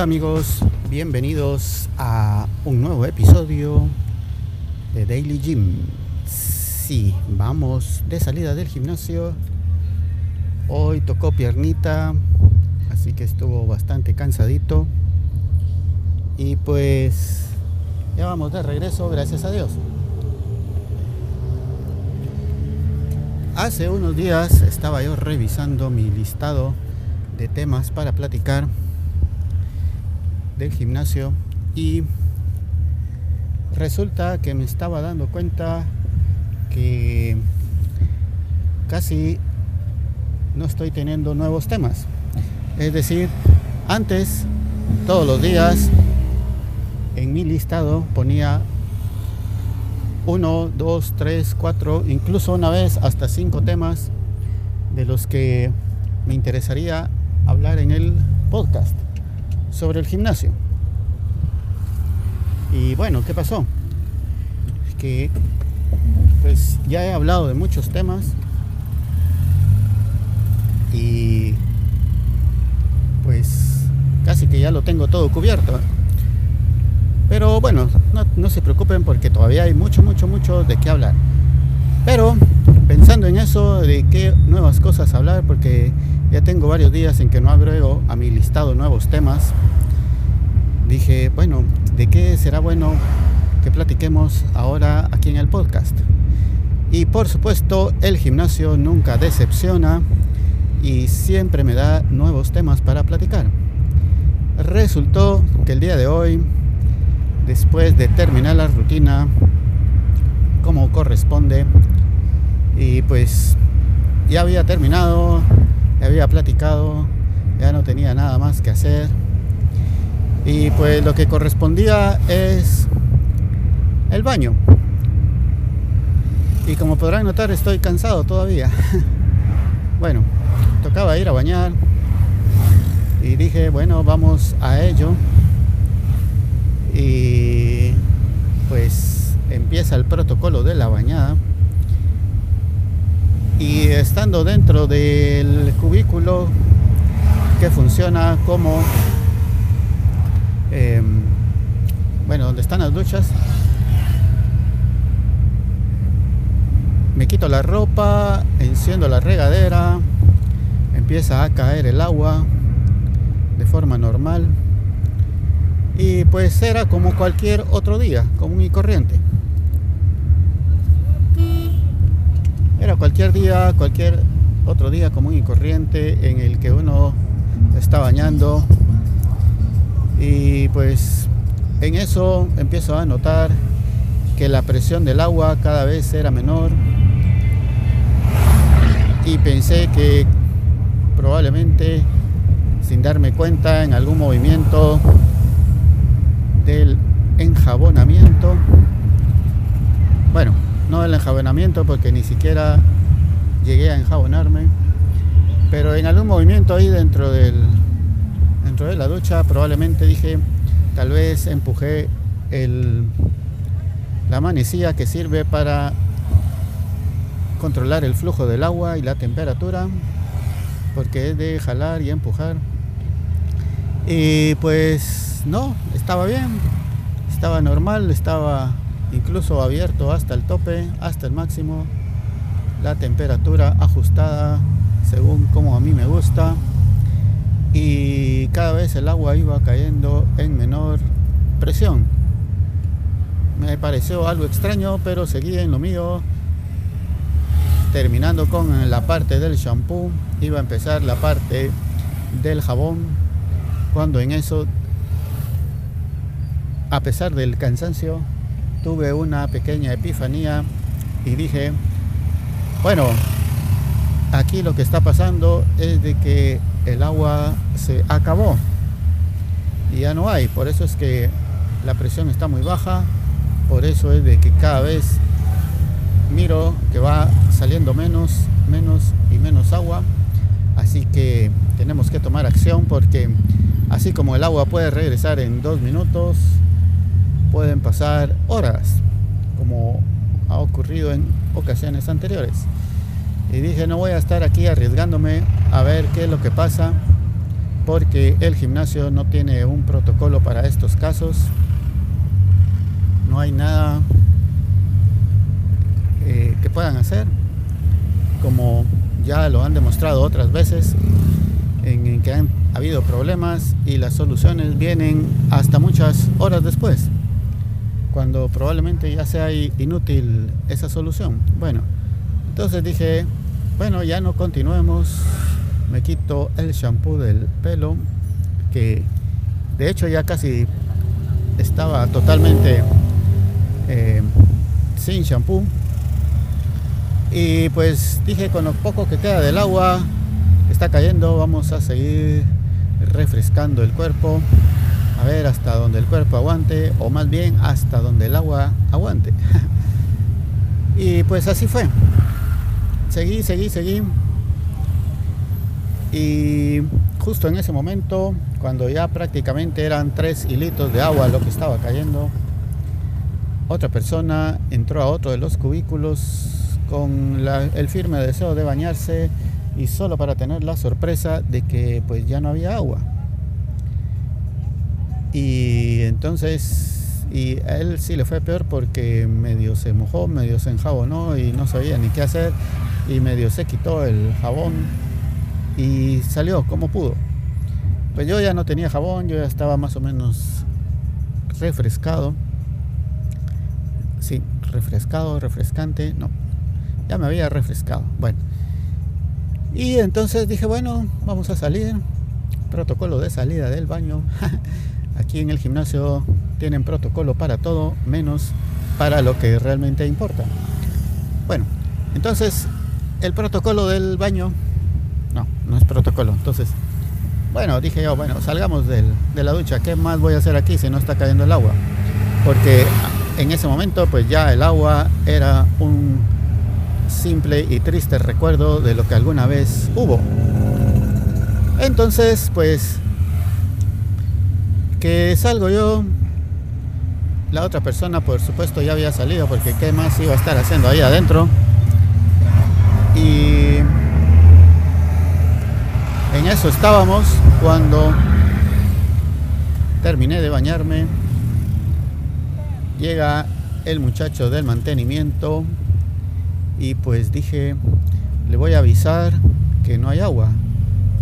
Hola, amigos, bienvenidos a un nuevo episodio de Daily Gym. Sí, vamos de salida del gimnasio. Hoy tocó piernita, así que estuvo bastante cansadito. Y pues ya vamos de regreso, gracias a Dios. Hace unos días estaba yo revisando mi listado de temas para platicar del gimnasio y resulta que me estaba dando cuenta que casi no estoy teniendo nuevos temas. Es decir, antes, todos los días, en mi listado ponía uno, dos, tres, cuatro, incluso una vez hasta cinco temas de los que me interesaría hablar en el podcast sobre el gimnasio. Y bueno, ¿qué pasó? Que pues ya he hablado de muchos temas y pues casi que ya lo tengo todo cubierto. Pero bueno, no, no, se preocupen porque todavía hay mucho, mucho, mucho de qué hablar. Pero pensando en eso, de qué nuevas cosas hablar, porque ya tengo varios días en que no agrego a mi listado nuevos temas, dije, bueno, ¿de qué será bueno que platiquemos ahora aquí en el podcast? Y por supuesto, el gimnasio nunca decepciona y siempre me da nuevos temas para platicar. Resultó que el día de hoy, después de terminar la rutina como corresponde, y pues ya había terminado, había platicado, ya no tenía nada más que hacer. Y pues lo que correspondía es el baño. Y como podrán notar estoy cansado todavía. bueno, tocaba ir a bañar. Y dije, bueno, vamos a ello. Y pues empieza el protocolo de la bañada. Y estando dentro del cubículo que funciona como, eh, bueno, donde están las duchas, me quito la ropa, enciendo la regadera, empieza a caer el agua de forma normal y pues era como cualquier otro día, común y corriente. Era cualquier día, cualquier otro día común y corriente en el que uno está bañando. Y pues en eso empiezo a notar que la presión del agua cada vez era menor. Y pensé que probablemente sin darme cuenta en algún movimiento del enjabonamiento. Bueno no del enjabonamiento porque ni siquiera llegué a enjabonarme pero en algún movimiento ahí dentro del dentro de la ducha probablemente dije tal vez empujé el la manecilla que sirve para controlar el flujo del agua y la temperatura porque es de jalar y empujar. Y pues no estaba bien estaba normal estaba incluso abierto hasta el tope hasta el máximo. La temperatura ajustada según como a mí me gusta. Y cada vez el agua iba cayendo en menor presión. Me pareció algo extraño pero seguí en lo mío. Terminando con la parte del shampoo, iba a empezar la parte del jabón, cuando en eso, a pesar del cansancio, tuve una pequeña epifanía y dije, bueno, aquí lo que está pasando es de que el agua se acabó y ya no hay, por eso es que la presión está muy baja, por eso es de que cada vez miro que va saliendo menos, menos y menos agua. Así que tenemos que tomar acción porque así como el agua puede regresar en dos minutos, pueden pasar horas, como ha ocurrido en ocasiones anteriores. Y dije, no voy a estar aquí arriesgándome a ver qué es lo que pasa. porque el gimnasio no tiene un protocolo para estos casos. No hay nada eh, que puedan hacer, como ya lo han demostrado otras veces, en, que han habido problemas y las soluciones vienen hasta muchas horas después, cuando probablemente ya sea inútil esa solución. Bueno, entonces dije, bueno, ya no continuemos, me quito el shampoo del pelo, que de hecho ya casi estaba totalmente eh, sin shampoo. Y pues dije, con lo poco que queda del agua, está cayendo, vamos a seguir refrescando el cuerpo, a ver hasta donde el cuerpo aguante, o más bien hasta donde el agua aguante. y pues así fue. Seguí, seguí, seguí. Y justo en ese momento, cuando ya prácticamente eran tres hilitos de agua lo que estaba cayendo, otra persona entró a otro de los cubículos con el firme deseo de bañarse y solo para tener la sorpresa de que pues ya no había agua. Y entonces, y a él sí le fue peor porque medio se mojó, medio se enjabonó y no sabía ni qué hacer y medio se quitó el jabón y salió como pudo. Pues yo ya no tenía jabón, yo ya estaba más o menos refrescado. Sí, refrescado, refrescante, no, ya me había refrescado. Bueno. Y entonces dije, bueno, vamos a salir. Protocolo de salida del baño. Aquí en el gimnasio tienen protocolo para todo, menos para lo que realmente importa. Bueno, entonces el protocolo del baño, no, no es protocolo. Entonces, bueno, dije yo, bueno, salgamos de la ducha. ¿Qué más voy a hacer aquí si no está cayendo el agua? Porque en ese momento, pues ya el agua era un simple y triste recuerdo de lo que alguna vez hubo. Entonces, pues, que salgo yo, la otra persona por supuesto ya había salido porque qué más iba a estar haciendo ahí adentro. Y en eso estábamos cuando terminé de bañarme. Llega el muchacho del mantenimiento y pues dije, le voy a avisar que no hay agua,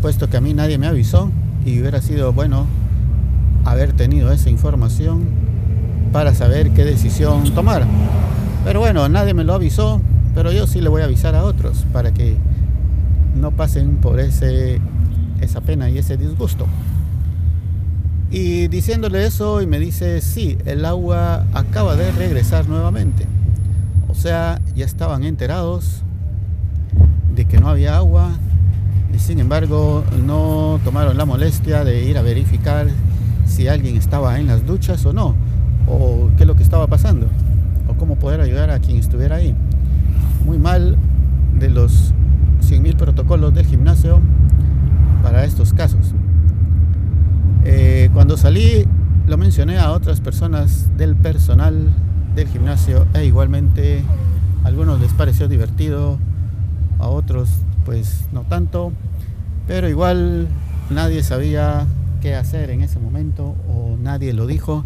puesto que a mí nadie me avisó y hubiera sido bueno haber tenido esa información para saber qué decisión tomar. Pero bueno, nadie me lo avisó, pero yo sí le voy a avisar a otros para que no pasen por ese, esa pena y ese disgusto. Y diciéndole eso y me dice, sí, el agua acaba de regresar nuevamente. O sea, ya estaban enterados de que no había agua y sin embargo no tomaron la molestia de ir a verificar si alguien estaba en las duchas o no, o qué es lo que estaba pasando, o cómo poder ayudar a quien estuviera ahí. Muy mal de los 100.000 protocolos del gimnasio para estos casos. Eh, cuando salí lo mencioné a otras personas del personal del gimnasio e igualmente a algunos les pareció divertido, a otros pues no tanto, pero igual nadie sabía qué hacer en ese momento o nadie lo dijo.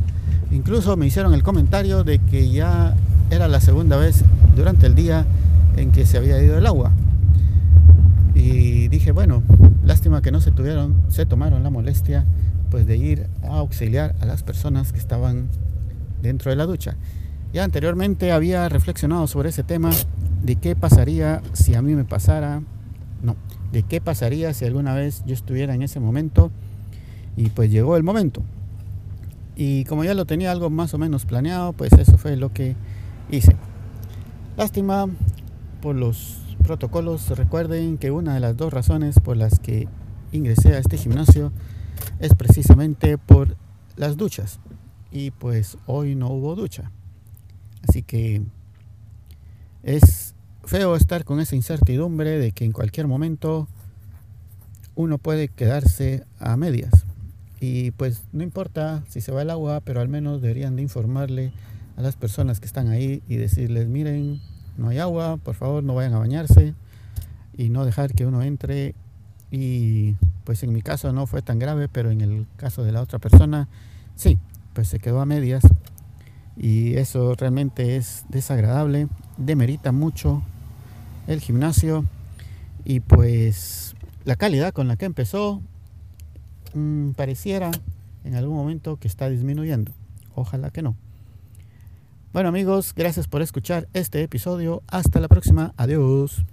Incluso me hicieron el comentario de que ya era la segunda vez durante el día en que se había ido el agua. Y dije, bueno, lástima que no se tuvieron, se tomaron la molestia pues de ir a auxiliar a las personas que estaban dentro de la ducha. Ya anteriormente había reflexionado sobre ese tema de qué pasaría si a mí me pasara, no, de qué pasaría si alguna vez yo estuviera en ese momento y pues llegó el momento. Y como ya lo tenía algo más o menos planeado, pues eso fue lo que hice. Lástima por los protocolos. Recuerden que una de las dos razones por las que ingresé a este gimnasio es precisamente por las duchas. Y pues hoy no hubo ducha. Así que es feo estar con esa incertidumbre de que en cualquier momento uno puede quedarse a medias. Y pues no importa si se va el agua, pero al menos deberían de informarle a las personas que están ahí y decirles, miren, no hay agua, por favor no vayan a bañarse y no dejar que uno entre y pues en mi caso no fue tan grave, pero en el caso de la otra persona, sí, pues se quedó a medias. Y eso realmente es desagradable, demerita mucho el gimnasio y pues la calidad con la que empezó mmm, pareciera en algún momento que está disminuyendo. Ojalá que no. Bueno amigos, gracias por escuchar este episodio. Hasta la próxima. Adiós.